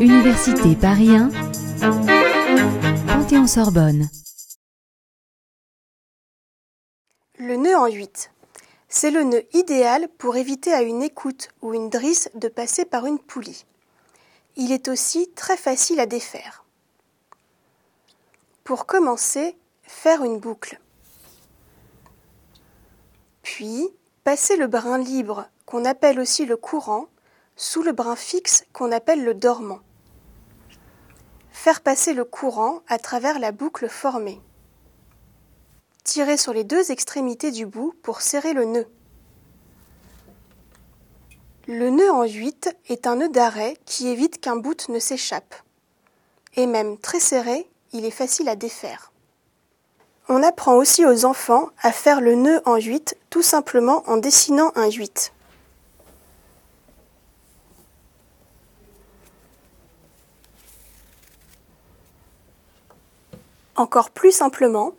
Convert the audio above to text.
Université Paris 1, Panthéon-Sorbonne. Le nœud en 8. C'est le nœud idéal pour éviter à une écoute ou une drisse de passer par une poulie. Il est aussi très facile à défaire. Pour commencer, faire une boucle. Puis, passer le brin libre, qu'on appelle aussi le courant, sous le brin fixe qu'on appelle le dormant. Faire passer le courant à travers la boucle formée. Tirer sur les deux extrémités du bout pour serrer le nœud. Le nœud en 8 est un nœud d'arrêt qui évite qu'un bout ne s'échappe. Et même très serré, il est facile à défaire. On apprend aussi aux enfants à faire le nœud en 8 tout simplement en dessinant un 8. Encore plus simplement,